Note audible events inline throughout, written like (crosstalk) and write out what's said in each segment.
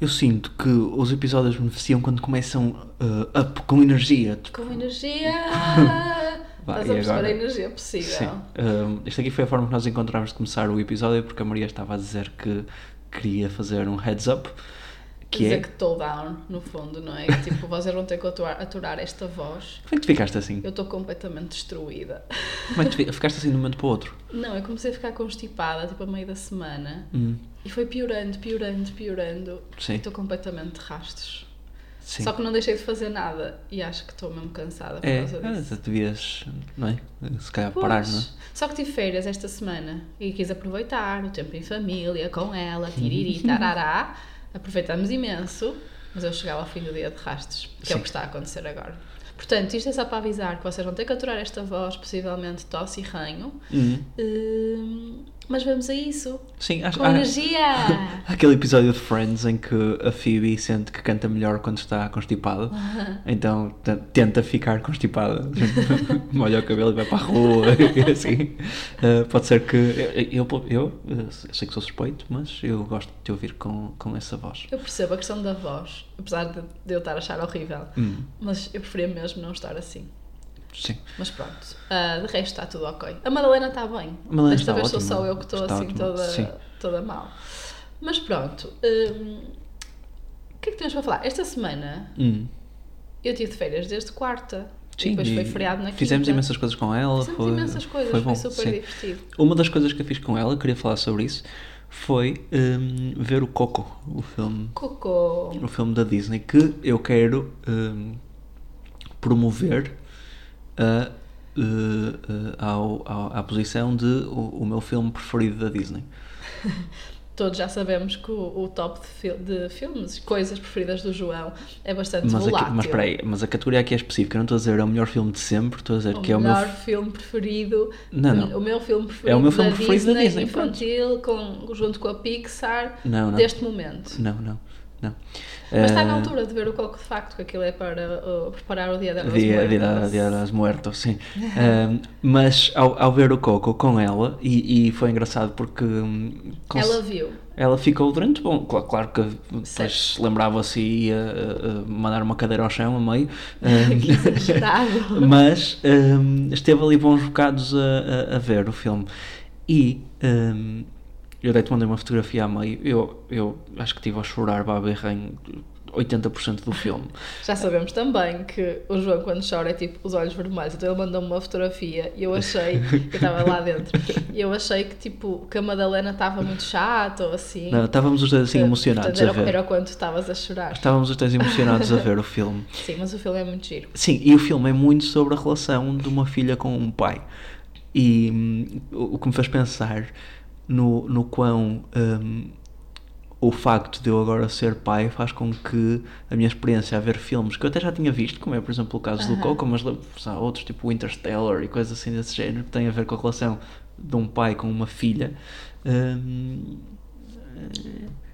Eu sinto que os episódios beneficiam quando começam uh, up com energia. Com energia! (laughs) Vai, Estás a perceber agora? a energia possível. Sim. Um, isto aqui foi a forma que nós encontramos de começar o episódio porque a Maria estava a dizer que queria fazer um heads up. Que dizer é. que estou down, no fundo, não é? Tipo, vocês vão ter que aturar, aturar esta voz. Como é que tu ficaste assim? Eu estou completamente destruída. Como é que tu fi- ficaste assim de um momento para o outro? Não, eu comecei a ficar constipada, tipo, a meio da semana. Hum, E foi piorando, piorando, piorando. Sim. Estou completamente de rastos. sim. Só que não deixei de fazer nada. E acho que estou mesmo cansada por É, causa disso. ah, devias, não é? Se calhar parar, não é? Pois. Só que tive férias esta semana e quis aproveitar o tempo em família, com ela, tiriri, tarará. Aproveitamos imenso, mas eu chegava ao fim do dia de rastos, que é o Sim. que está a acontecer agora. Portanto, isto é só para avisar que vocês vão ter que aturar esta voz, possivelmente tosse e ranho. Hum, Hum, mas vamos a isso. Sim, acho Com há- energia! há (laughs) aquele episódio de Friends em que a Phoebe sente que canta melhor quando está constipada, (laughs) então tenta ficar constipada, (laughs) molha o cabelo e vai para a rua assim. Uh, pode ser que. Eu, eu, eu, uh, sei que sou suspeito, mas eu gosto de te ouvir com, com essa voz. Eu percebo a questão da voz, apesar de, de eu estar a achar horrível, Hum, mas eu preferia mesmo não estar assim. Sim. Mas pronto, ah, de resto está tudo ok. A Madalena está bem. A Madalena Desta vez sou só eu que estou assim toda, sim. toda mal. Mas pronto, hum, o que é que temos para falar? Esta semana Hum. eu tive de férias desde quarta. Sim, e depois foi feriado na Fizemos quinta. imensas coisas com ela. Fizemos foi, imensas coisas, foi, foi, bom, super sim. divertido. Uma das coisas que eu fiz com ela, queria falar sobre isso, foi hum, ver o Coco, o filme, Cocô. o filme da Disney, que eu quero hum, promover a, uh, uh, ao, à posição de o, o meu filme preferido da Disney. (laughs) Todos já sabemos que o, o top de, fil- de filmes, coisas preferidas do João, é bastante Mas, aqui, volátil. mas espera aí, mas a categoria aqui é específica, eu não estou a dizer é o melhor filme de sempre, estou a dizer O que é o meu. melhor filme preferido. Não, não. O meu filme preferido É o meu filme da preferido da Disney, Disney, pronto. infantil, com, junto com a Pixar, Não, não. deste momento. Não, não, não. Mas está na Eh, altura de ver o Coco de facto, que aquilo é para uh, preparar o dia da Dia, dia, dia das Muertos, sim. Um, mas ao, ao ver o Coco com ela, e, e foi engraçado porque hum, Ela viu. ela ficou durante, bom, claro, claro que depois lembrava-se e ia uh, uh, mandar uma cadeira ao chão a meio, (laughs) exagerado. (laughs) mas um, esteve ali bons bocados a, a, a ver o filme. E um, eu dei-te mandei uma fotografia a meio, eu, eu acho que estive a chorar, baba em 80% do filme. (laughs) Já sabemos também que o João, quando chora, é tipo os olhos vermelhos. Então ele mandou-me uma fotografia e eu achei, (laughs) eu estava lá dentro, e eu achei que tipo que a Madalena estava muito chata ou assim. Não, estávamos os dois assim Portanto, emocionados era, a ver. Era quanto estavas a chorar. Estávamos os dois emocionados a ver o filme. (laughs) Sim, mas o filme é muito giro. Sim, e o filme é muito sobre a relação de uma filha com um pai. E hum, o que me fez pensar no, no quão hum, o facto de eu agora ser pai faz com que a minha experiência a ver filmes que eu até já tinha visto, como é por exemplo o caso do Aham. Coco, mas há outros tipo Interstellar e coisas assim desse género que têm a ver com a relação de um pai com uma filha. hum,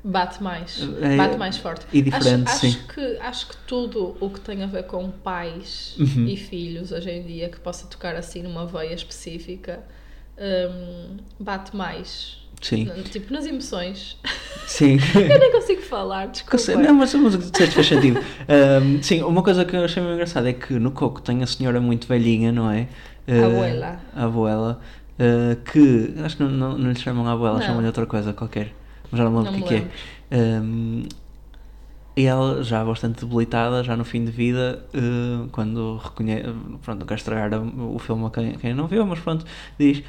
Bate mais. É- bate mais forte. e diferente, acho, sim. Acho que, acho que tudo o que tem a ver com pais Uhum. e filhos hoje em dia, que possa tocar assim numa veia específica, hum, bate mais. sim, Tipo, nas emoções. (laughs) sim. (laughs) Eu nem consigo falar, desculpa. Não, mas, mas disseste faz sentido. Ahm, sim, uma coisa que eu achei muito engraçada é que no Coco tem a senhora muito velhinha, não é? Ah, Abuela. A abuela. ah, que acho que não, não, não lhe chamam a abuela, chamam-lhe outra coisa qualquer. Mas já não lembro o que, é que é. Ahm, e ela já bastante debilitada, já no fim de vida, ah, quando reconhece. Pronto, não quero estragar o filme a quem, quem não viu, mas pronto, diz: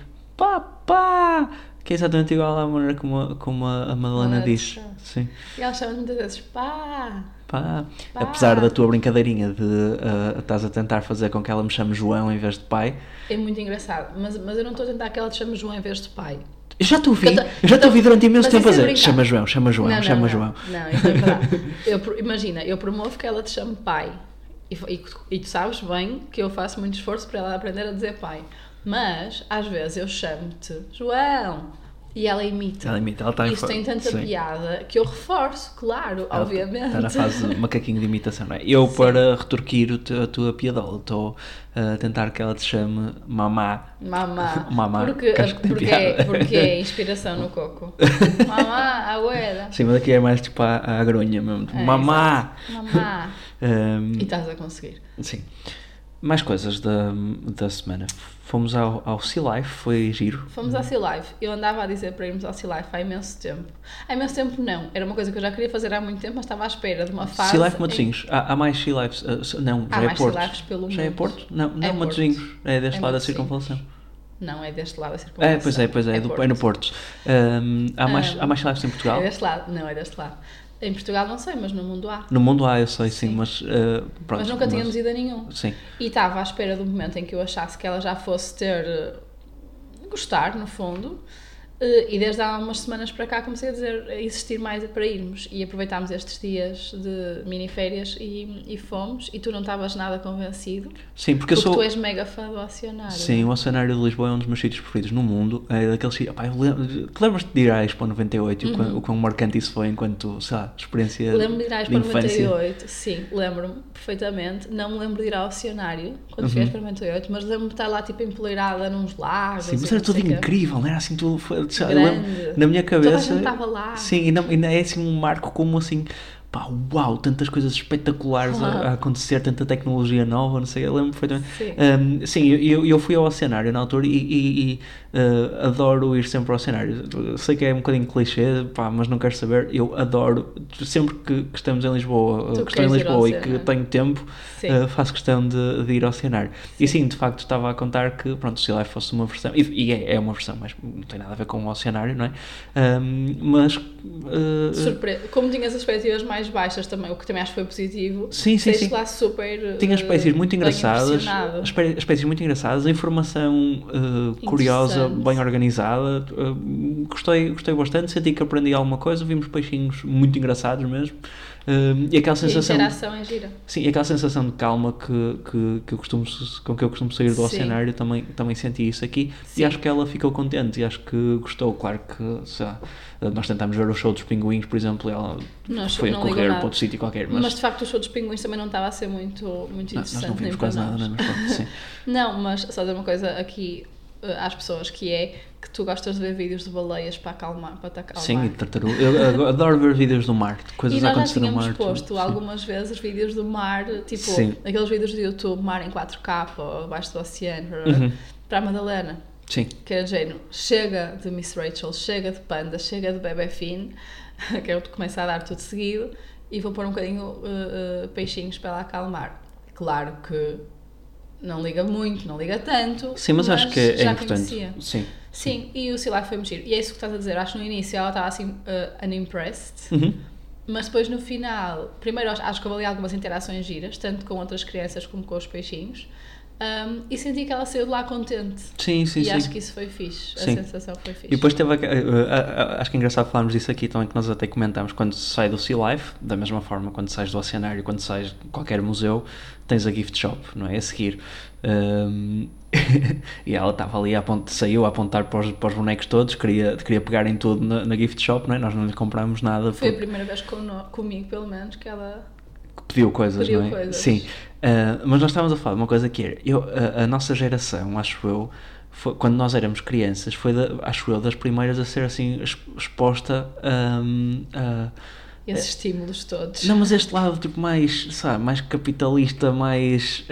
Papá! Que é exatamente igual à maneira como, a- como a, a Madalena diz. Sim. E ela chama muitas vezes pá. Pá. Pá. Apesar da tua brincadeirinha de ah, estás a tentar fazer com que ela me chame João em vez de pai, É muito engraçado. Mas, mas eu não estou a tentar que ela te chame João em vez de pai. eu já te ouvi, Eu tô- eu já te ouvi durante imenso tempo a é dizer chama João, chama João, não, não, chama não. João. Não, isso é verdade. (laughs) eu, imagina, eu promovo que ela te chame pai. E, e, e tu sabes bem que eu faço muito esforço para ela aprender a dizer pai. Mas, às vezes, eu chamo-te João e ela imita. Ela imita, ela está Isto tem tanta sim. piada que eu reforço, claro, Ela obviamente. Está na fase de macaquinho de imitação, não é? Eu, para retorquir a tua piadola, estou a tentar que ela te chame mamá. Mamá. (laughs) Mamá, Porque, que acho que tem porque, é, piada. porque é (laughs) inspiração no coco. (laughs) Mamá, abuela. Sim, mas aqui é mais tipo a, a grunha mesmo. tipo, É, mamá! Mamá. Ahm, E estás a conseguir. sim. Mais coisas da, da semana. Fomos ao, ao Sea Life, foi giro. Fomos ao Sea Life. Eu andava a dizer para irmos ao Sea Life há imenso tempo. Há imenso tempo não. Era uma coisa que eu já queria fazer há muito tempo, mas estava à espera de uma fase. Sea Life em- Matosinhos. Há, há mais Sea Lifes. ah, não, Há já é mais Sea Porto. Lifes pelo Já é mundo. Porto? Não, não É Matosinhos. Porto. É deste É lado da circunvalação. Não, é deste lado a circunvalação. É, pois é, pois é, do- é no Porto. Ahm, há, mais, Ah. há mais Sea Lifes em Portugal? É deste lado. Não, é deste lado. Em Portugal não sei, mas no mundo há. No mundo há, eu sei, sim, Sim. mas ah, pronto. mas nunca tínhamos ido a nenhum. Sim. E estava à espera do momento em que eu achasse que ela já fosse ter. eh, gostar, no fundo. Eh, E desde há umas semanas para cá comecei a dizer, a insistir mais para irmos. E aproveitámos estes dias de mini-férias e, e fomos. E tu não estavas nada convencido. Sim, porque eu Porque sou. tu és mega fã do oceanário. Sim, o Oceanário de Lisboa é um dos meus sítios preferidos no mundo. É daqueles sítios. Lembro, te lembras de ir à Expo 98 e o quão- o quão marcante isso foi enquanto, sei lá, experiência Uhum. Lembro de ir à Expo infância? 98, sim, lembro-me perfeitamente. Não me lembro de ir ao oceanário quando fui à Expo 98, mas lembro-me de estar lá tipo empoleirada nos lagos. Sim, mas era tudo incrível, não era assim tudo. Lembro- na minha Toda a cabeça. gente estava lá. Sim, e não, e não é assim um marco como assim. Pá, uau, tantas coisas espetaculares a, Claro. a acontecer, tanta tecnologia nova, não sei, eu lembro perfeitamente. Sim. Um, sim, eu- eu, fui ao Oceanário na altura e, e- e, uh, adoro ir sempre ao Oceanário. Sei que é um bocadinho clichê, pá, mas não quero saber. Eu adoro, sempre que, que estamos em Lisboa, uh, Tu que estou em Lisboa e que tenho tempo, Sim. uh, faço questão de, de ir ao Oceanário. E sim, de facto, estava a contar que pronto, Sea Life fosse uma versão, e, e é, é uma versão, mas não tem nada a ver com o Oceanário, não é? Um, mas. uh, Surpre... Como tinhas as expectativas mais baixas também, o que também acho que foi positivo. Sim, sim, sim. lá super. Tinha eh, espécies muito engraçadas, espécies muito engraçadas, a informação eh, curiosa, bem organizada. eh, gostei, gostei bastante, senti que aprendi alguma coisa, vimos peixinhos muito engraçados mesmo. Eh, e aquela E a sensação, interação é gira. sim, aquela sensação de calma que, que, que eu costumo, com que eu costumo sair do Sim. oceanário, também, também senti isso aqui. Sim. E acho que ela ficou contente e acho que gostou. Claro que sei lá, nós tentámos ver o show dos pinguins, por exemplo, e ela Não, foi a não correr para outro sítio qualquer. Mas, Mas, de facto o show dos pinguins também não estava a ser muito, muito não, interessante. nós não nem vimos quase nada, nós. não é? Mas pronto, sim. (laughs) Não, mas só dizer uma coisa aqui às pessoas que é que tu gostas de ver vídeos de baleias para acalmar, para te acalmar. Sim, e tartaruga. Eu adoro ver vídeos do mar, coisas E a nós já acontecer no tínhamos mar. tudo, posto sim. algumas vezes vídeos do mar, tipo Sim. aqueles vídeos do YouTube, mar em 4K ou abaixo do oceano, Uhum. para a Madalena. Sim, Que era de género, chega de Miss Rachel, chega de Panda, chega de Bebé Finn, (laughs) que eu começo a dar tudo seguido, e vou pôr um bocadinho uh, uh, peixinhos para ela acalmar. Claro que não liga muito, não liga tanto. sim mas, acho que é, já importante. conhecia. Sim. Sim, e o Silai foi mexer. E é isso que estás a dizer. Acho que no início ela estava assim, uh, unimpressed. Uhum. Mas depois no final, primeiro acho- acho que houve ali algumas interações giras, tanto com outras crianças como com os peixinhos, um, e senti que ela saiu de lá contente. Sim, sim, e sim. acho que isso foi fixe, Sim. a sensação foi fixe. E depois teve. a- a- a- acho que é engraçado falarmos disso aqui também, que nós até comentámos quando sai do Sea Life, da mesma forma, quando sais do Oceanário, quando sais de qualquer museu, tens a gift shop, não é? A seguir. Um, (laughs) e ela estava ali, a apont- saiu a apontar para os, para os bonecos todos, queria, queria pegar em tudo na, na gift shop, não é? Nós não lhe comprámos nada Foi a primeira vez cono- comigo, pelo menos, que ela. Pediu coisas, Pediu não é? coisas. Sim. Uh, mas nós estávamos a falar de uma coisa que era, eu, a, a nossa geração, acho eu, foi- quando nós éramos crianças, foi, da- acho eu, das primeiras a ser assim ex- exposta um, a. Esses estímulos todos. Não, mas este lado tipo mais, sabe, mais capitalista, mais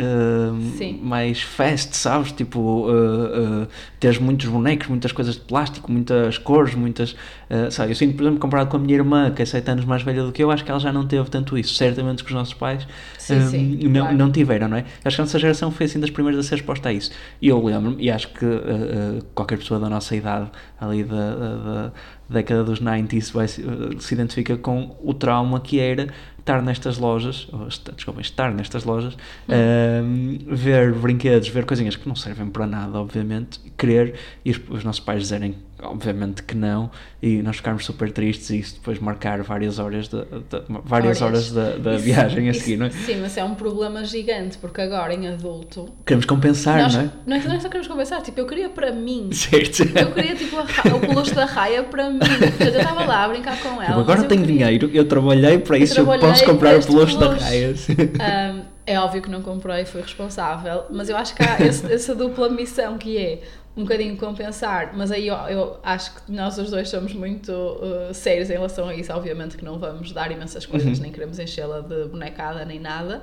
Sim. mais fast, sabes? Tipo, uh, uh, teres muitos bonecos, muitas coisas de plástico, muitas cores, muitas, uh, sabe? Eu sinto, por exemplo, comparado com a minha irmã, que é 7 anos mais velha do que eu, acho que ela já não teve tanto isso. Certamente que os nossos pais Sim, um, sim, não, claro. não tiveram, não é? Acho que a nossa geração foi assim das primeiras a ser exposta a isso. E eu lembro-me, e acho que uh, uh, qualquer pessoa da nossa idade, ali da década dos 90 se, vai, se, uh, se identifica com o trauma que era estar nestas lojas, ou, desculpem, estar nestas lojas, ehm, ver brinquedos, ver coisinhas que não servem para nada, obviamente, querer e os, os nossos pais dizerem, obviamente, que não, e nós ficarmos super tristes e isso depois marcar várias horas, de, de- várias horas da, da Isso- viagem a isso- seguir, não é? Sim, mas é um problema gigante, porque agora em adulto. Queremos compensar, nós, não é? não é? não é só queremos conversar, tipo, eu queria para mim. (laughs) Certo. Eu queria tipo a o peluche da raia para mim. Eu estava lá a brincar com ela. Tipo, agora tenho queria- dinheiro, eu trabalhei para isso, eu trabalhei posso comprar o peluche da raia. Ahm, é óbvio que não comprei, fui responsável, mas eu acho que há esse- essa dupla missão que é um bocadinho compensar, mas aí eu, eu acho que nós os dois somos muito uh, sérios em relação a isso. Obviamente que não vamos dar imensas coisas, Uhum. nem queremos enchê-la de bonecada nem nada.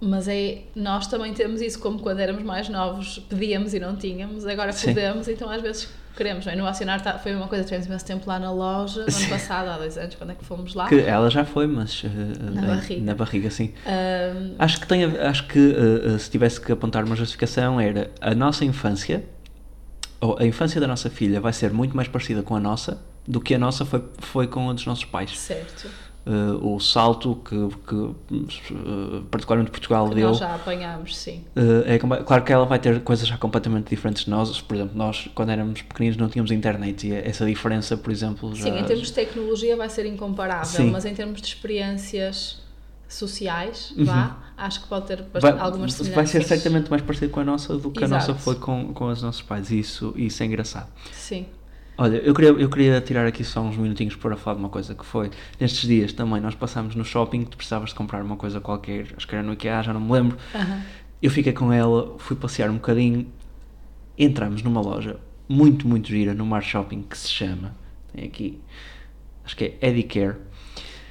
Mas é, nós também temos isso, como quando éramos mais novos pedíamos e não tínhamos, agora Sim. podemos, então às vezes queremos. Bem, no Acionar tá- foi uma coisa, tivemos imenso tempo lá na loja, no ano passado, há dois anos, quando é que fomos lá. Que ela já foi, mas uh, Na uh, barriga. na barriga, sim. Ahm, Acho que, tem, acho que uh, se tivesse que apontar uma justificação era a nossa infância, ou a infância da nossa filha vai ser muito mais parecida com a nossa do que a nossa foi, foi com a dos nossos pais. certo. Uh, o salto que, que uh, particularmente Portugal Que deu nós já apanhámos, sim. Uh, é claro que ela vai ter coisas já completamente diferentes de nós. Por exemplo, nós, quando éramos pequeninos, não tínhamos internet e essa diferença, por exemplo, já. Sim, em termos de tecnologia vai ser incomparável, Sim. mas em termos de experiências sociais, Uhum. vá, acho que pode ter vai, algumas semelhanças. vai ser certamente mais parecido com a nossa do que a nossa Exato. foi com, com os nossos pais. Isso, isso é engraçado. Sim. Olha, eu queria, eu queria tirar aqui só uns minutinhos para falar de uma coisa que foi. Nestes dias também nós passámos no shopping, tu precisavas de comprar uma coisa qualquer, acho que era no IKEA, já não me lembro. Aham. Eu fiquei com ela, fui passear um bocadinho, entramos numa loja muito, muito gira no Mar Shopping que se chama, tem aqui, acho que é Eddie Care,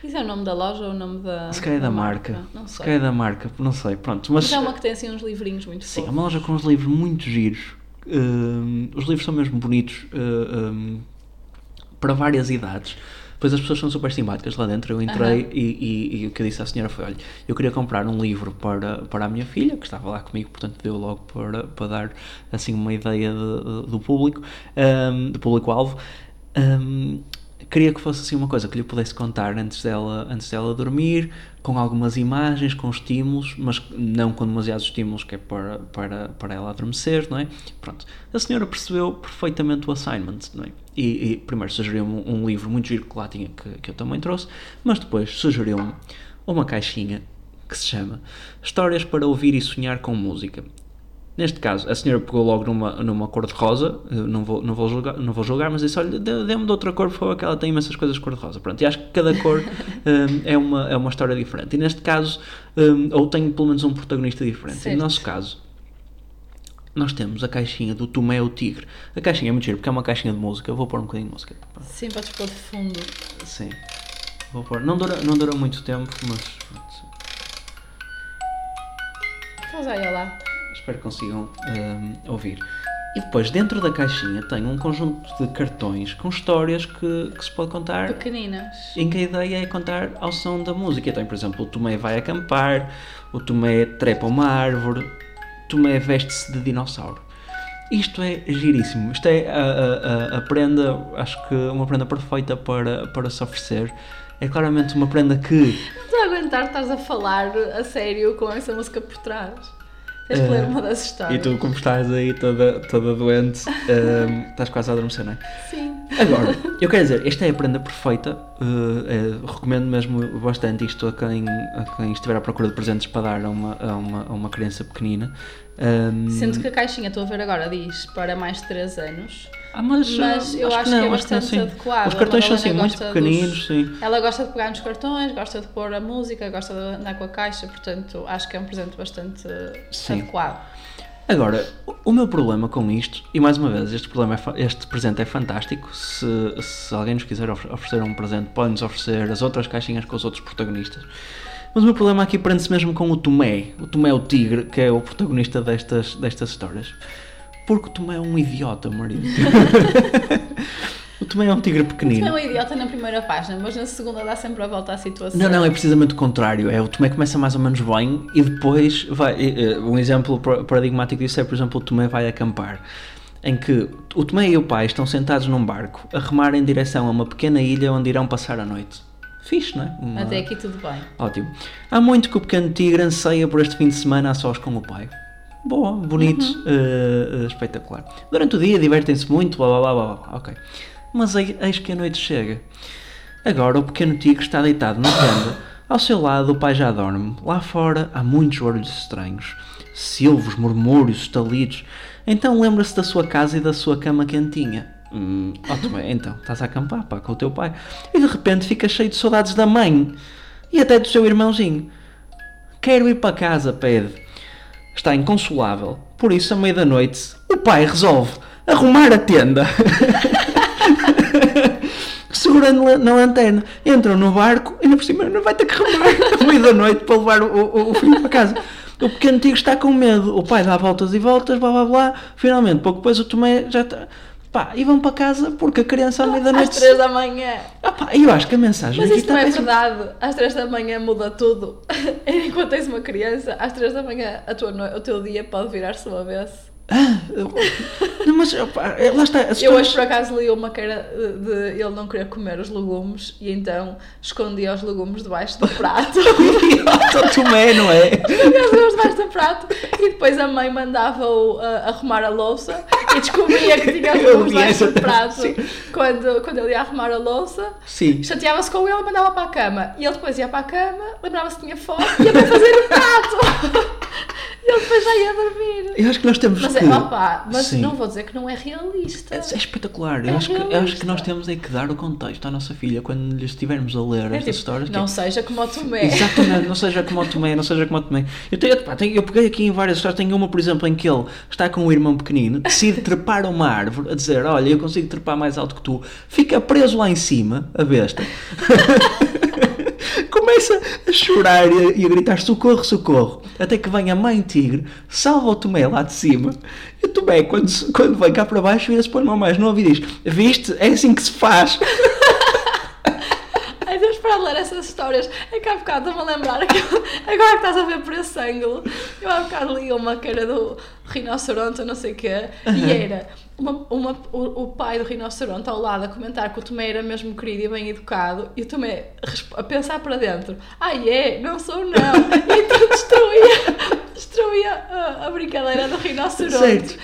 Isso é o nome da loja ou o nome da. se calhar é da marca, Não se sei. calhar é da marca, não sei, pronto, mas Mas é uma que tem assim uns livrinhos muito sim, é fofos. uma loja com uns livros muito giros, Hum, os livros são mesmo bonitos, hum, para várias idades. Depois as pessoas são super simpáticas lá dentro. Eu entrei Aham. e, e- e o que eu disse à senhora foi: olha, eu queria comprar um livro para, para a minha filha, que estava lá comigo, portanto deu logo para, para dar assim uma ideia de- de- do público, hum, do público-alvo. Hum, queria que fosse assim uma coisa que lhe pudesse contar antes dela, antes dela dormir, com algumas imagens, com estímulos, mas não com demasiados estímulos, que é para, para, para ela adormecer, não é? Pronto. A senhora percebeu perfeitamente o assignment, não é? E, e primeiro sugeriu-me um, livro muito giro que lá tinha, que, que eu também trouxe, mas depois sugeriu-me uma caixinha que se chama Histórias para ouvir e sonhar com música. Neste caso, a senhora pegou logo numa, numa cor de rosa, eu não vou, não, vou julgar, não vou julgar, mas disse: Olha, dê- dê-me de outra cor, por favor, que ela tem imensas coisas de cor de rosa. Pronto, e acho que cada cor hum, (laughs) é, uma, é uma história diferente. E neste caso, hum, ou tem pelo menos um protagonista diferente. E Certo. no nosso caso, nós temos a caixinha do Tomé o Tigre. A caixinha é muito gira porque é uma caixinha de música. Eu vou pôr um bocadinho de música. Sim, podes pôr de fundo. Sim. Vou pôr. Não dura, não dura muito tempo, mas pronto, Pois olha lá. Espero que consigam hum, ouvir. E depois, dentro da caixinha, tem um conjunto de cartões com histórias que, que se pode contar. Pequeninas. Em que a ideia é contar ao som da música. Tem, por exemplo, o Tomé vai acampar, o Tomé trepa uma árvore, o Tomé veste-se de dinossauro. Isto é giríssimo. Isto é a, a- a- a prenda, acho que uma prenda perfeita para, para se oferecer. É claramente uma prenda que Não estou a aguentar, estás a falar a sério com essa música por trás. Tens que Eh, ler uma das histórias. E tu, como estás aí toda, toda doente, hum, estás quase a adormecer, não é? Sim. Agora, eu quero dizer, esta é a prenda perfeita. uh, é, recomendo mesmo bastante isto a quem, a quem estiver à procura de presentes para dar a uma, a uma, a uma criança pequenina. Um, Sendo que a caixinha, estou a ver agora, diz para mais de 3 anos. ah, mas, mas uh, eu acho que não, é não, bastante sim. adequado. Os cartões são assim muito pequeninos, dos- sim. Ela gosta de pegar nos cartões, gosta de pôr a música, gosta de andar com a caixa, portanto acho que é um presente bastante Sim. adequado. Agora, o- meu problema com isto, e mais uma vez, este, problema é este presente é fantástico. Se, se alguém nos quiser of- oferecer um presente, pode-nos oferecer as outras caixinhas com os outros protagonistas. Mas o meu problema aqui prende-se mesmo com o Tomé, o Tomé o Tigre, que é o protagonista destas, destas histórias. Porque o Tomé é um idiota, marido. (laughs) o Tomé é um tigre pequenino. é um idiota na primeira página, mas na segunda dá sempre a volta à situação. Não, não, é precisamente o contrário. É o Tomé começa mais ou menos bem e depois vai. Um exemplo paradigmático disso é, por exemplo, o Tomé vai acampar. Em que o Tomé e o pai estão sentados num barco a remar em direção a uma pequena ilha onde irão passar a noite. Fixe, não é? Uma- Até aqui tudo bem. Ótimo. Há muito que o pequeno tigre anseia por este fim de semana a sós com o pai. Boa, bonito, Uhum. eh, espetacular. Durante o dia divertem-se muito, blá blá blá, blá. ok. Mas ei- eis que a noite chega. Agora o pequeno tigre está deitado na tenda. Ao seu lado o pai já dorme. Lá fora há muitos barulhos estranhos. Silvos, murmúrios, estalidos. Então lembra-se da sua casa e da sua cama quentinha. Hum, ó, bem, então, estás a acampar, pá, com o teu pai. E de repente fica cheio de saudades da mãe. E até do seu irmãozinho. Quero ir para casa, pede. Está inconsolável. Por isso, à meia-da-noite, o pai resolve arrumar a tenda. (laughs) Segurando na lanterna. Entram no barco e, ainda por cima, não vai ter que remar (laughs) à meia-da-noite para levar o, o, o filho para casa. O pequeno tigre está com medo. O pai dá voltas e voltas, blá blá blá. Finalmente, pouco depois, o Tomé já está. Pá, e vão para casa porque a criança à Às meia-da-noite. 3 da manhã. Ah, pá, eu acho que a mensagem Mas isso não é verdade. Às 3 da manhã muda tudo. (laughs) Enquanto tens uma criança, às 3 da manhã a tua no- o teu dia pode virar-se uma vez. Ah, eu- não, mas opá, lá está. as Eu hoje por acaso li uma que era de, ele não querer comer os legumes e então escondia os legumes debaixo do prato. (laughs) Idiota, Tomé, não é? Escondia os legumes debaixo do prato e depois a mãe mandava-o uh, arrumar a louça e descobria que tinha os legumes debaixo do prato sim. quando, quando ele ia arrumar a louça. Chateava-se com ele e mandava para a cama. E ele depois ia para a cama, lembrava-se que tinha fome e ia para fazer o prato. E ele depois já ia dormir. Eu acho que nós temos Mas é, que. opá, mas Sim. não vou dizer que não é realista. É, é espetacular. Eu, É acho que, eu acho que realista. nós temos é que dar o contexto à nossa filha quando lhe estivermos a ler É estas tipo, histórias. não é- seja como o Tomé. Exatamente, não seja (laughs) como o Tomé, não seja como o Tomé. Eu, tenho, pá, tenho- eu peguei aqui em várias histórias. Tenho uma, por exemplo, em que ele está com um irmão pequenino, decide trepar uma árvore, a dizer: Olha, eu consigo trepar mais alto que tu. Fica preso lá em cima, a besta. (laughs) Começa a chorar e a, gritar: Socorro, socorro. Até que vem a mãe tigre, salva o Tomé lá de cima. E o Tomé, quando, quando vem cá para baixo, vira-se para o irmão mais novo e diz: Viste? É assim que se faz. (laughs) Ai Deus, para de ler essas histórias. É que há bocado estou-me a lembrar que agora que estás a ver por esse ângulo, eu há bocado li uma que era do rinoceronte, não sei o quê, e era uma, uma- o, o pai do rinoceronte ao lado a comentar que o Tomé era mesmo querido e bem educado, e o Tomé a pensar para dentro: ai é, não sou não. (laughs) E então destruía, destruía a, a brincadeira do rinoceronte. Certo.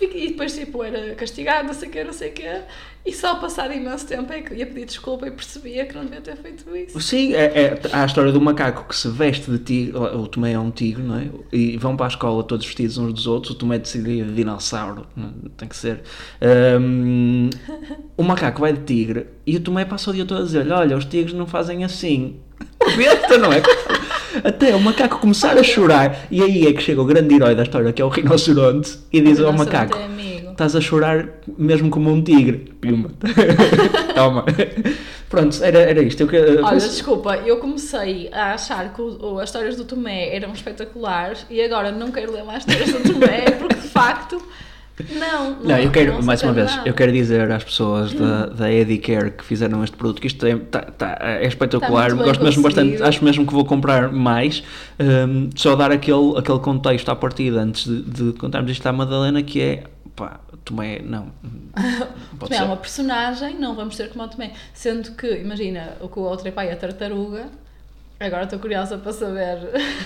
E, e depois, tipo, era castigado, não sei o quê, não sei o quê. E só passado imenso tempo é que ia pedir desculpa e percebia que não devia ter feito isso. Sim, é, é- há a história do macaco que se veste de tigre, o Tomé é um tigre, não é? E vão para a escola todos vestidos uns dos outros, o Tomé decidiu de dinossauro, tem que ser. Ahm, (laughs) o macaco vai de tigre e o Tomé passa o dia todo a dizer: Olha, os tigres não fazem assim. (laughs) Besta, não é? Até o macaco começar a chorar, e aí é que chega o grande herói da história, que é o rinoceronte, e diz ao macaco: é. Estás a chorar mesmo como um tigre. Pima. (laughs) Toma. Pronto, era, era isto. Eu, que- Olha, desculpa, eu comecei a achar que o- as histórias do Tomé eram espetaculares e agora não quero ler mais histórias do Tomé (laughs) porque de facto não. Não, eu quero, não mais uma vez, nada. eu quero dizer às pessoas da, da Edicare que fizeram este produto que isto é, tá- tá- é espetacular, bem gosto mesmo bastante, acho mesmo que vou comprar mais. Hum, só dar aquele, aquele contexto à partida antes de, de contarmos isto à Madalena que é pá, Tomé, não. (laughs) Tomé é uma personagem, não vamos ser como Tomé. Sendo que, imagina, o que o outro é pai é a tartaruga. Agora estou curiosa para saber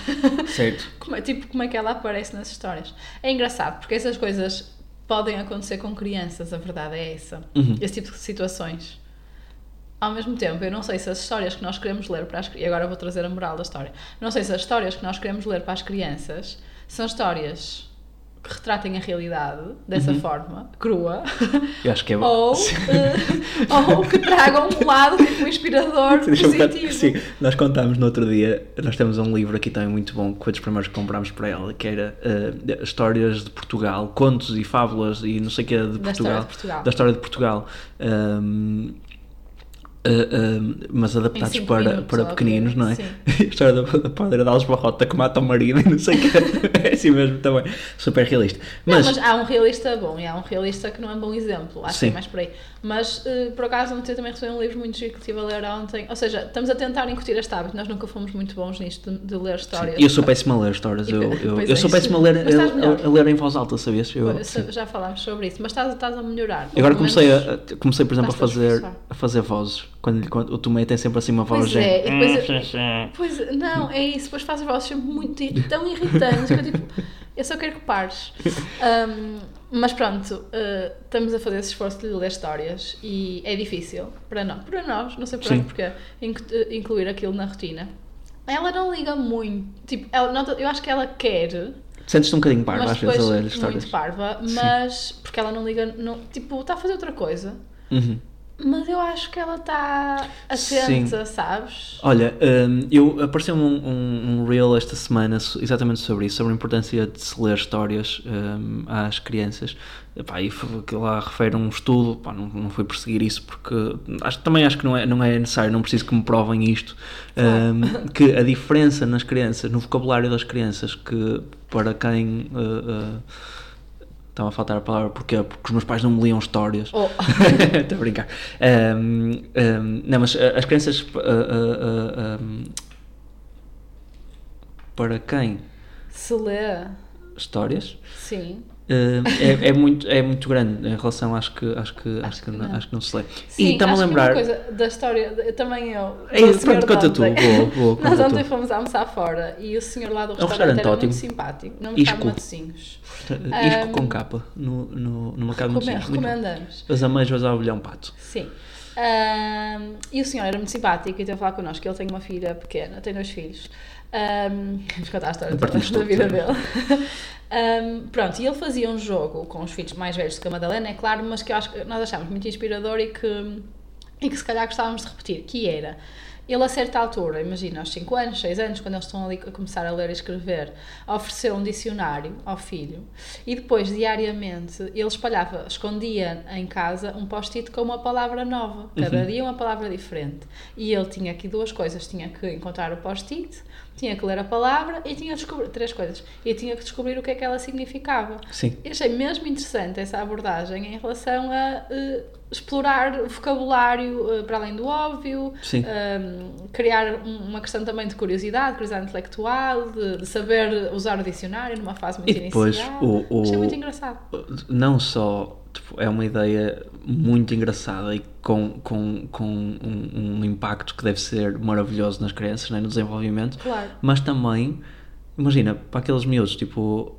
(laughs) Certo. como é, tipo, como é que ela aparece nas histórias. É engraçado, porque essas coisas podem acontecer com crianças, a verdade é essa. Uhum. Esse tipo de situações. Ao mesmo tempo, eu não sei se as histórias que nós queremos ler para as crianças. E agora vou trazer a moral da história. Não sei se as histórias que nós queremos ler para as crianças são histórias retratem a realidade dessa Uhum. forma, crua, Eu acho que é bom. ou, eh, ou que tragam um lado tipo inspirador, (laughs) positivo. Sim, nós contámos no outro dia, nós temos um livro aqui também muito bom, que foi dos primeiros que comprámos para ela, que era eh, Histórias de Portugal, contos e fábulas e não sei o que de Da história Portugal. de Portugal. Da história de Portugal. Ahm, ahm, mas adaptados para, minutos, para pequeninos, não é? sim. (laughs) A história da, da padeira de Alves Barrota que mata o marido e não sei o que. (laughs) É assim mesmo também. Super realista. Não, Mas, mas há um realista bom e há um realista que não é um bom exemplo. Acho que Sim. é mais por aí. Mas, eh, por acaso, ontem também recebi um livro muito giro que estive a ler ontem. Ou seja, estamos a tentar incutir este hábito. Nós nunca fomos muito bons nisto de, de ler histórias. eu sou péssimo a ler histórias. Eu, eu, (laughs) Pois eu é, sou isso. péssimo a ler, a, a ler em voz alta, sabias? Eu, sim. Já falámos sobre isso. Mas estás, estás a melhorar. Agora comecei, a, comecei por exemplo, a fazer, a fazer vozes. Quando, conta- o Tomé tem sempre assim uma voz Pois de é, e depois, género. pois, não, é isso, depois faz as vozes sempre muito tão irritantes que eu tipo, eu só quero que pares. Um, mas pronto, uh, estamos a fazer esse esforço de ler histórias e é difícil para nós, para nós, não sei para Sim. inc- uh, incluir aquilo na rotina. Ela não liga muito, tipo, ela nota, eu acho que ela quer, Sentes-te um bocadinho parvo mas às vezes a ler histórias. muito parva, mas porque ela não liga, não, tipo, está a fazer outra coisa. Uhum. Mas eu acho que ela está atenta, sabes? Olha, hum, eu apareceu-me um, um, um reel esta semana exatamente sobre isso, sobre a importância de se ler histórias hum, às crianças. Epá, e que lá refere um estudo, pá, não, não fui perseguir isso porque acho, também acho que não é, não é necessário, não preciso que me provem isto. hum, que a diferença nas crianças, no vocabulário das crianças, que para quem. uh, uh, Estava a faltar a palavra porquê? Porque os meus pais não me liam histórias. Oh. (laughs) Estou a brincar. Um, um, não, mas uh, as crianças. uh, uh, uh, um, para quem? Se lê, Histórias. sim. É, é, muito, é muito grande em relação acho que acho que, acho que, que não, acho que não se lê. Sim, e está-me a acho que lembrar. uma coisa da história, eu também eu. Senhor pronto, conta de tu, boa, boa, (laughs) conta Nós tu. ontem fomos almoçar fora e o senhor lá do É um restaurante, restaurante era ótimo. muito simpático. Não me Isco. de Matosinhos. (laughs) Isco Um, com capa no, no, no mercado. Muito bom. recomendamos. As amêijoas ao bilhão pato. Sim. Ahm, e o senhor era muito simpático e teve a falar connosco que ele tem uma filha pequena, tem dois filhos. Um, vamos contar a história toda Partimos da vida dele. Ahm, pronto, e ele fazia um jogo com os filhos mais velhos do que a Madalena, é claro, mas que eu acho que nós achámos muito inspirador e que, e que se calhar gostávamos de repetir, que era ele a certa altura, imagina, aos 5 anos, 6 anos, quando eles estão ali a começar a ler e escrever, ofereceu um dicionário ao filho e depois, diariamente, ele espalhava, escondia em casa um post-it com uma palavra nova, cada dia uma palavra diferente. E ele tinha aqui duas coisas, tinha que encontrar o post-it, tinha que ler a palavra e tinha que descobrir, três coisas, e tinha que descobrir o que é que ela significava. Sim. Eu achei mesmo interessante essa abordagem em relação a eh, explorar vocabulário eh, para além do óbvio, Sim. um, criar um- uma questão também de curiosidade, curiosidade intelectual, de, de saber usar o dicionário numa fase muito E depois inicial. o- o- Achei muito engraçado. não só tipo, é uma ideia muito engraçada e com, com, com um, um impacto que deve ser maravilhoso nas crianças, né, no desenvolvimento, Claro. mas também, imagina, para aqueles miúdos, tipo,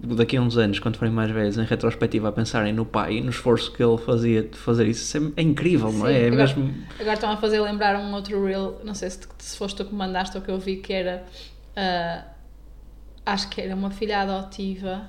daqui a uns anos, quando forem mais velhos, em retrospectiva, a pensarem no pai e no esforço que ele fazia de fazer isso, isso é, é incrível, não é? Sim, É agora, mesmo. agora estão a fazer lembrar um outro reel, não sei se, se foste tu que mandaste ou que eu vi, que era. ah, acho que era uma filha adotiva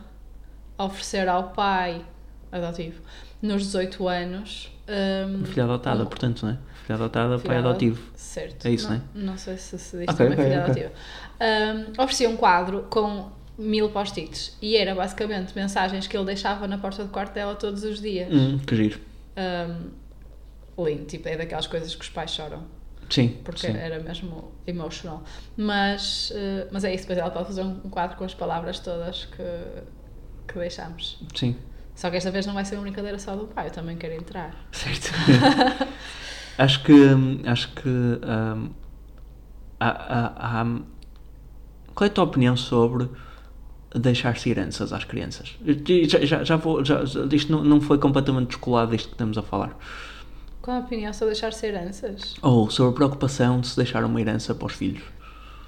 a oferecer ao pai adotivo nos 18 anos. um, Filha adotada, um- portanto, não é? Filha adotada, filha pai ado- adotivo. Certo. É isso, não, não Não sei se se diz Ok, também ok, filha ok. adotiva. Um, oferecia um quadro com mil post-its e era basicamente mensagens que ele deixava na porta do quarto dela todos os dias. Hum, que giro. Um, lindo, tipo, é daquelas coisas que os pais choram Sim, porque sim. era mesmo emotional. Mas, eh, mas é isso, depois ela pode fazer um quadro com as palavras todas que, que deixamos. Sim. Só que esta vez não vai ser uma brincadeira só do pai, eu também quero entrar. Certo. (laughs) acho que. Acho que. hum, há, há- há- qual é a tua opinião sobre deixar-se heranças às crianças? Já, já, já vou. Já, isto não, não foi completamente descolado disto que estamos a falar. Qual a opinião sobre deixar ser heranças? Ou sobre a preocupação de se deixar uma herança para os filhos.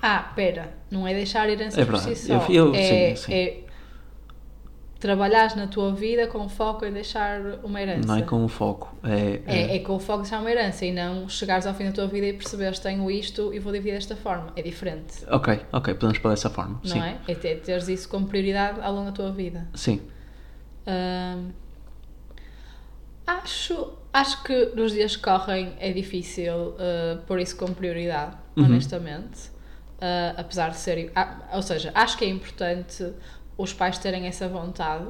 Ah, pera, não é deixar heranças É por si só. eu- eu- é, sim, sim. é trabalhares na tua vida com foco em deixar uma herança. Não é com o foco. É, É, é com o foco de deixar uma herança e não chegares ao fim da tua vida e perceberes tenho isto e vou dividir desta forma. É diferente, Ok, ok, podemos pôr dessa forma. não sim. é? É ter- teres isso como prioridade ao longo da tua vida. Sim. Acho, acho que nos dias que correm é difícil ah, pôr isso como prioridade, Uhum. honestamente. Ah, apesar de ser. ah, ou seja, acho que é importante os pais terem essa vontade.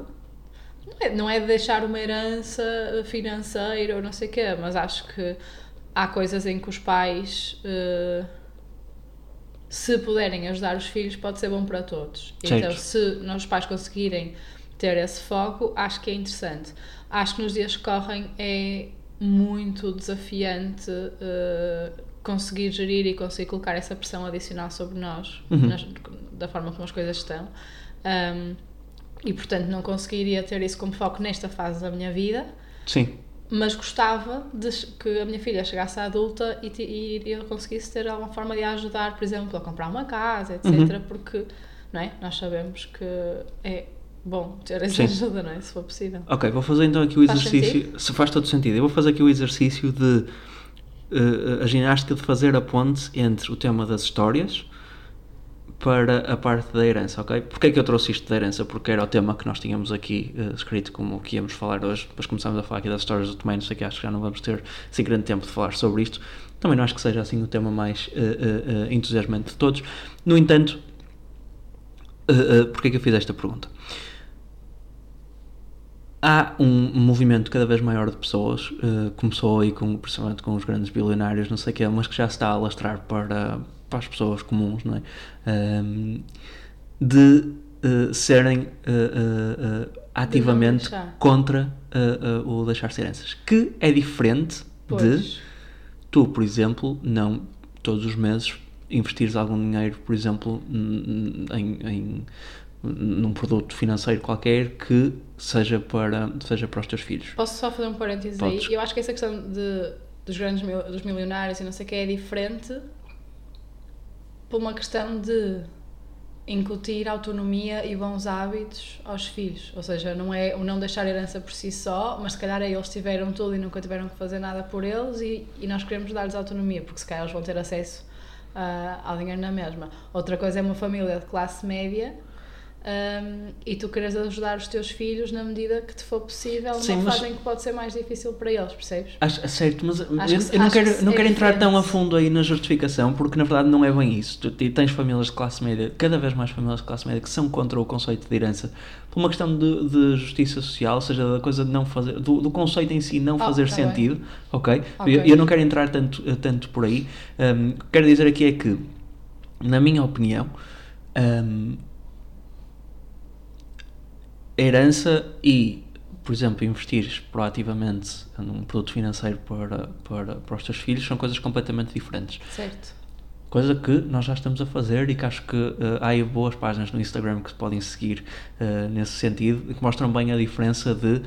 Não é, não é de deixar uma herança financeira ou não sei o quê, mas acho que há coisas em que os pais. ah, se puderem ajudar os filhos, pode ser bom para todos. Certo. Então, se nós os pais conseguirem ter esse foco, acho que é interessante. Acho que nos dias que correm é muito desafiante eh, conseguir gerir e conseguir colocar essa pressão adicional sobre nós, Uhum. nas- da forma como as coisas estão. Um, e portanto não conseguiria ter isso como foco nesta fase da minha vida. Sim. mas gostava de que a minha filha chegasse à adulta e, ti- e eu conseguisse ter alguma forma de a ajudar, por exemplo, a comprar uma casa, etc. Uhum. Porque, não é? Nós sabemos que é bom ter essa Sim. ajuda, não é? Se for possível. Ok, vou fazer então aqui o Faz exercício. Se faz todo sentido. Eu vou fazer aqui o exercício de eh, a ginástica de fazer a ponte entre o tema das histórias para a parte da herança, ok? Porquê é que eu trouxe isto da herança? Porque era o tema que nós tínhamos aqui eh, escrito como o que íamos falar hoje. Depois começámos a falar aqui das histórias do Tomé, não sei que, acho que já não vamos ter assim grande tempo de falar sobre isto. Também não acho que seja assim o tema mais eh, eh, entusiasmante de todos. No entanto, eh, porquê é que eu fiz esta pergunta? Há um movimento cada vez maior de pessoas, eh, começou aí com, principalmente com os grandes bilionários, não sei o quê, mas que já se está a alastrar para, para as pessoas comuns, não é? Ahm, de eh, serem eh, ativamente deixar. contra eh, eh, o deixar-se heranças. Que é diferente de Pois. tu, por exemplo, não todos os meses investires algum dinheiro, por exemplo, em, em- num produto financeiro qualquer que seja para, seja para os teus filhos. Posso só fazer um parênteses Podes. aí? Eu acho que essa questão de, dos grandes dos milionários e não sei o que é diferente por uma questão de incutir autonomia e bons hábitos aos filhos. Ou seja, não é o não deixar herança por si só, mas se calhar é eles tiveram tudo e nunca tiveram que fazer nada por eles e, e nós queremos dar-lhes autonomia, porque se calhar eles vão ter acesso ah, ao dinheiro na mesma. Outra coisa é uma família de classe média. Ahm, e tu queres ajudar os teus filhos na medida que te for possível, Sim, numa mas- fase em que pode ser mais difícil para eles, percebes? Acho, certo, mas eu, que- eu não acho quero, que não é quero entrar tão a fundo aí na justificação, porque na verdade não é bem isso. Tu te- tens famílias de classe média, cada vez mais famílias de classe média, que são contra o conceito de herança por uma questão de, de justiça social, ou seja, da coisa de não fazer, do, do conceito em si não Oh, fazer tá bem. sentido, ok? Ok. Eu, eu não quero entrar tanto, tanto por aí. Um, o que quero dizer aqui é que, na minha opinião, um, herança e, por exemplo, investir proativamente num produto financeiro para, para, para os teus filhos são coisas completamente diferentes. Certo. Coisa que nós já estamos a fazer e que acho que eh, há aí boas páginas no Instagram que se podem seguir eh, nesse sentido e que mostram bem a diferença de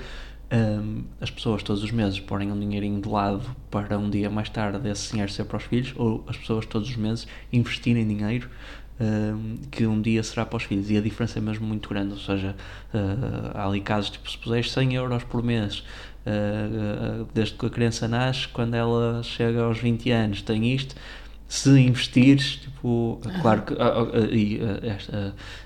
ehm, as pessoas todos os meses porem um dinheirinho de lado para um dia mais tarde esse dinheiro ser para os filhos ou as pessoas todos os meses investirem dinheiro que um dia será para os filhos e a diferença é mesmo muito grande, ou seja, eh, há ali casos tipo se puseres 100 euros por mês eh, eh, desde que a criança nasce, quando ela chega aos 20 anos tem isto se investires, tipo, claro que ah, ah, ah, e, ah,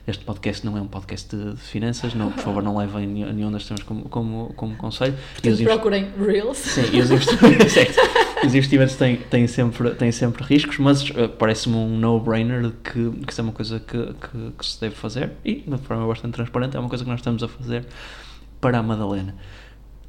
este, ah, podcast não é um podcast de, finanças, não, por favor não levem nenhum das temas como, como, como conselho. Portanto, procurem Reels. Sim, e os investimentos, (laughs) certo. (laughs) os investimentos têm, têm, sempre, têm sempre riscos, mas ah, parece-me um no-brainer que, que isso é uma coisa que, que, que se deve fazer e, de forma bastante transparente, é uma coisa que nós estamos a fazer para a Madalena.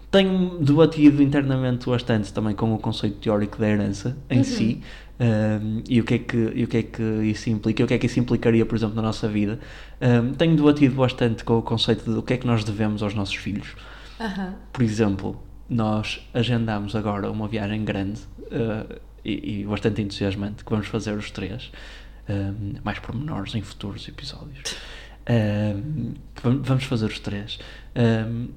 Tenho debatido internamente bastante também com o conceito teórico da herança em Uhum. si um, e, o que é que, e o que é que isso implica, e o que é que isso implicaria, por exemplo, na nossa vida. Um, tenho debatido bastante com o conceito de o que é que nós devemos aos nossos filhos. Aham. Por exemplo, nós agendamos agora uma viagem grande uh, e, e bastante entusiasmante que vamos fazer os três, um, mais pormenores em futuros episódios. Um, que vam- vamos fazer os três. Um,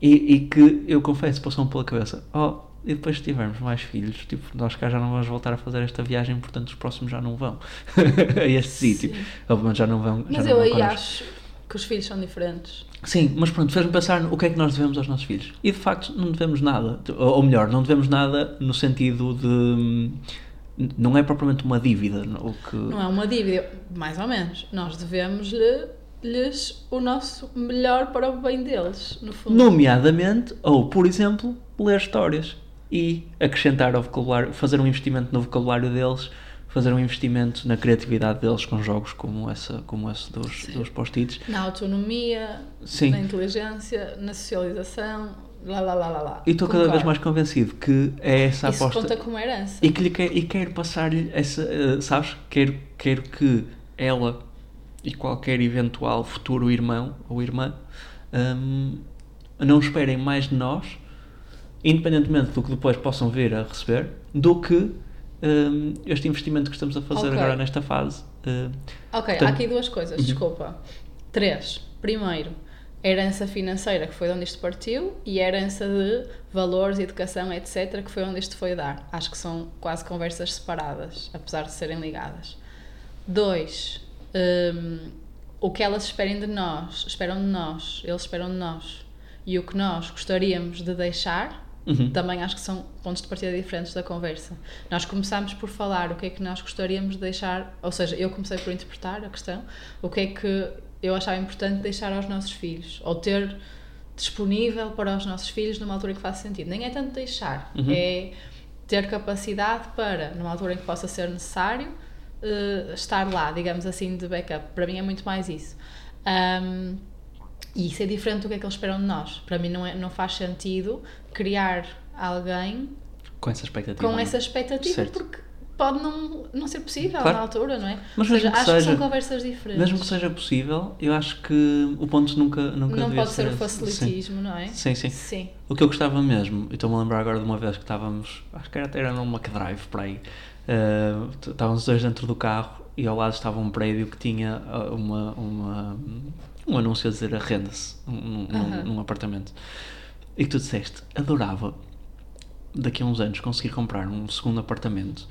e, e que eu confesso, passou pela cabeça: oh, e depois se tivermos mais filhos, tipo, nós cá já não vamos voltar a fazer esta viagem, portanto os próximos já não vão (laughs) a este sítio. Obviamente já não vão. já Mas não eu aí acho que os filhos são diferentes. Sim, mas pronto, fez-me pensar no o que é que nós devemos aos nossos filhos. E de facto não devemos nada. Ou, melhor, não devemos nada no sentido de. hum, Não é propriamente uma dívida. O que... Não é uma dívida, mais ou menos. Nós devemos-lhes o nosso melhor para o bem deles, no fundo. Nomeadamente, ou por exemplo, ler histórias e acrescentar ao vocabulário, fazer um investimento no vocabulário deles, fazer um investimento na criatividade deles com jogos como, essa, como esse dos, dos post-its. Na autonomia, Sim. na inteligência, na socialização, lá lá lá lá lá. E estou cada vez mais convencido que é essa Isso aposta. conta como herança. E que lhe quer, e quero passar-lhe essa, eh, sabes? Quero, quero que ela e qualquer eventual futuro irmão ou irmã hum, não esperem mais de nós, independentemente do que depois possam vir a receber, do que hum, este investimento que estamos a fazer Ok. agora nesta fase. eh, Ok, Portanto- há aqui duas coisas, Uhum. desculpa. Três. Primeiro, herança financeira, que foi de onde isto partiu, e herança de valores, educação, etc., que foi onde isto foi dar. Acho que são quase conversas separadas, apesar de serem ligadas. Dois, hum, o que elas esperem de nós, esperam de nós, eles esperam de nós, e o que nós gostaríamos de deixar, Uhum. também acho que são pontos de partida diferentes da conversa. Nós começámos por falar o que é que nós gostaríamos de deixar, ou seja, eu comecei por interpretar a questão, o que é que eu achava importante deixar aos nossos filhos, ou ter disponível para os nossos filhos numa altura que faça sentido. Nem é tanto deixar, Uhum. é ter capacidade para, numa altura em que possa ser necessário, eh, estar lá, digamos assim, de backup. Para mim é muito mais isso. Ahm, e isso é diferente do que é que eles esperam de nós. Para mim não, é, não faz sentido criar alguém Com essa expectativa. com é? essa expectativa Certo. porque pode não, não ser possível Claro. na altura, não é? Mas Ou seja, que acho que seja- são conversas diferentes. Mesmo que seja possível, eu acho que o ponto nunca, nunca não pode ser o esse. facilitismo, não é? Sim, sim. sim. Sim. O que eu gostava mesmo, e estou-me a lembrar agora de uma vez que estávamos, acho que era até era num McDrive por aí, t- estávamos os dois dentro do carro e ao lado estava um prédio que tinha ah, uma, uma, um anúncio a dizer arrenda-se num, num- Aham. num apartamento. E que tu disseste, adorava daqui a uns anos conseguir comprar um segundo apartamento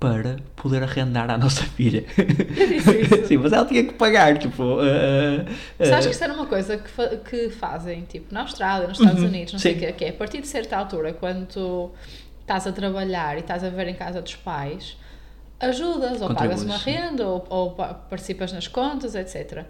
para poder arrendar à nossa filha. (laughs) isso. Sim, mas ela tinha que pagar, tipo. ah, ah, Sabes que isso era uma coisa que, fa- que fazem, tipo, na Austrália, nos Estados Uhum, Unidos, não sei o sim. quê, que é a partir de certa altura, quando tu estás a trabalhar e estás a viver em casa dos pais, ajudas, ou pagas uma renda, ou, ou pa- participas nas contas, etc.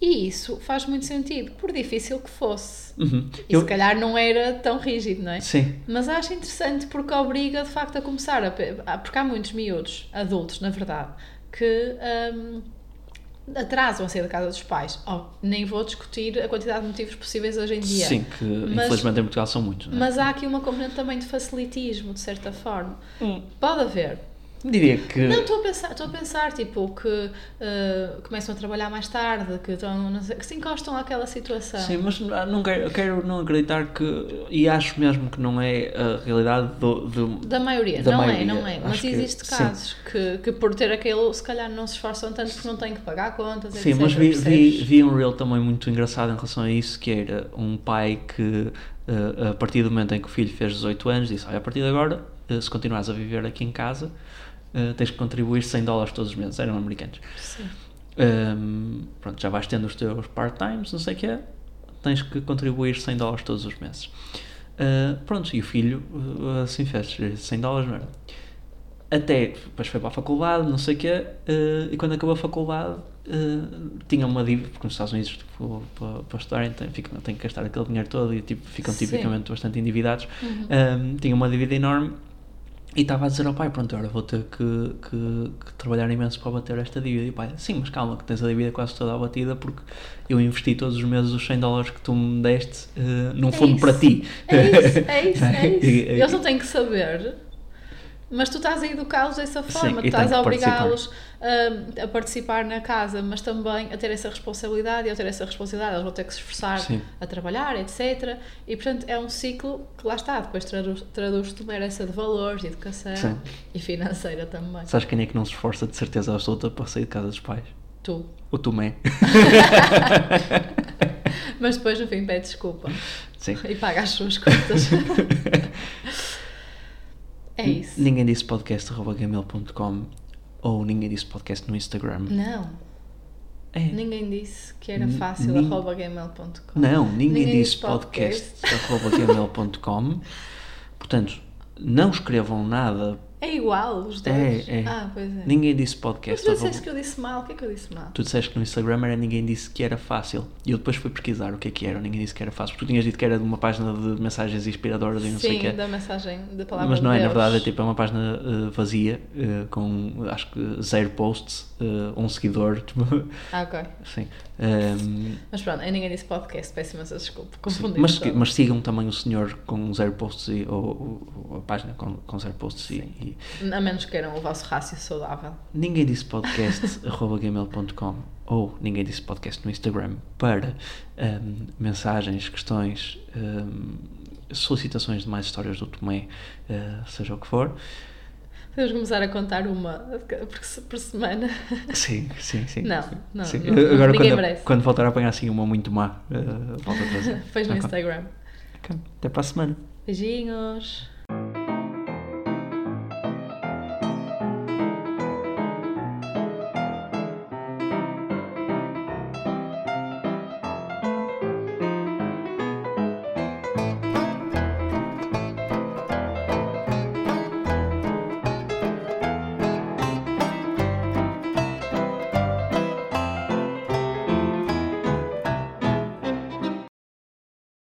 E isso faz muito sentido, por difícil que fosse. uhum. E Eu- se calhar não era tão rígido, não é? Sim, Mas acho interessante porque obriga de facto a começar a. Porque há muitos miúdos, adultos, na verdade, que hum, atrasam a sair da casa dos pais. Oh, nem vou discutir a quantidade de motivos possíveis hoje em dia. sim, que Mas- infelizmente em Portugal são muitos. não é? Mas há aqui uma componente também de facilitismo, de certa forma. Pode haver. Diria que. Não, estou a pensar, estou a pensar tipo, que eh, começam a trabalhar mais tarde, que, estão, sei, que se encostam àquela situação. Sim, mas não quero, quero não acreditar que. E acho mesmo que não é a realidade do. do Da maioria, Da não maioria, é, não é. Mas acho que- existe casos que, que por ter aquilo, se calhar não se esforçam tanto porque não têm que pagar contas, Sim, etc. mas vi, vi, vi um reel também muito engraçado em relação a isso, que era um pai que, eh, a partir do momento em que o filho fez 18 anos, disse, olha, a partir de agora, eh, se continuares a viver aqui em casa, eh, tens que contribuir 100 dólares todos os meses, eram americanos. Sim. Ahm, pronto, já vais tendo os teus part-times, não sei o que é, tens que contribuir 100 dólares todos os meses. Ah, pronto, e o filho ah, assim fez, 100 dólares não era. Até depois foi para a faculdade, não sei o que é, e quando acabou a faculdade tinha uma dívida, porque nos Estados Unidos tipo, para, para estudarem tem, ficam, têm que gastar aquele dinheiro todo e tipo, ficam Sim. tipicamente bastante endividados. Uhum. Ahm, tinha uma dívida enorme e estava a dizer ao pai, pronto, agora vou ter que, que- que trabalhar imenso para bater esta dívida. E o pai, sim, mas calma, que tens a dívida quase toda abatida porque eu investi todos os meses os 100 dólares que tu me deste eh, num É fundo isso. para ti. É isso, é (laughs) isso, é isso. Eles não têm que saber, mas tu estás a educá-los dessa forma, tu e estás a obrigá-los hum, a participar na casa, mas também a ter essa responsabilidade e ao ter essa responsabilidade eles vão ter que se esforçar Sim. a trabalhar, etc. E portanto é um ciclo que lá está, depois traduz- traduz-te numa herança de valores, de educação Sim. e financeira também. Sabes quem é que não se esforça de certeza absoluta para sair de casa dos pais? Tu. O Tomé. (laughs) Mas depois no fim pede desculpa Sim. e paga as suas contas. (laughs) é isso. Ninguém disse podcast.gmail.com ou ninguém disse podcast no Instagram. Não. É. Ninguém disse que era fácil, nin- arroba gmail.com. Não, ninguém, Ninguém disse disse podcast. podcast.gmail.com. Portanto, não escrevam nada. É igual os dois? É, é. Ah, pois é. Ninguém disse Mas podcast. tu disseste que eu disse mal, o que é que eu disse mal? Tu disseste que no Instagram era ninguém disse que era fácil. E eu depois fui pesquisar o que é que era. Ninguém disse que era fácil. Porque tu tinhas dito que era de uma página de mensagens inspiradoras e não sei o Sim, quê. da mensagem da palavra Mas não de é, na Deus. verdade, é tipo é uma página eh, vazia, eh, com acho que zero posts, eh, um seguidor, tipo, (laughs) Ah, ok. assim. Ehm, Mas pronto, eu ninguém disse podcast, peço imensa desculpa. Confundi mas, mas sigam também o senhor com zero posts e, ou, ou a página com, com zero posts e, e A menos que queiram o vosso rácio saudável. ninguém disse (laughs) podcast arroba gmail.com ou ninguém disse podcast no Instagram para ehm, mensagens, questões, ehm, solicitações de mais histórias do Tomé, eh, seja o que for. Podemos começar a contar uma por, se- por semana. Sim, sim, sim. Não, não, Sim. não, Agora, quando, merece. quando voltar a apanhar assim uma muito má, uh, volto a trazer. (laughs) Fez no. Instagram. Ok. Até para a semana. Beijinhos.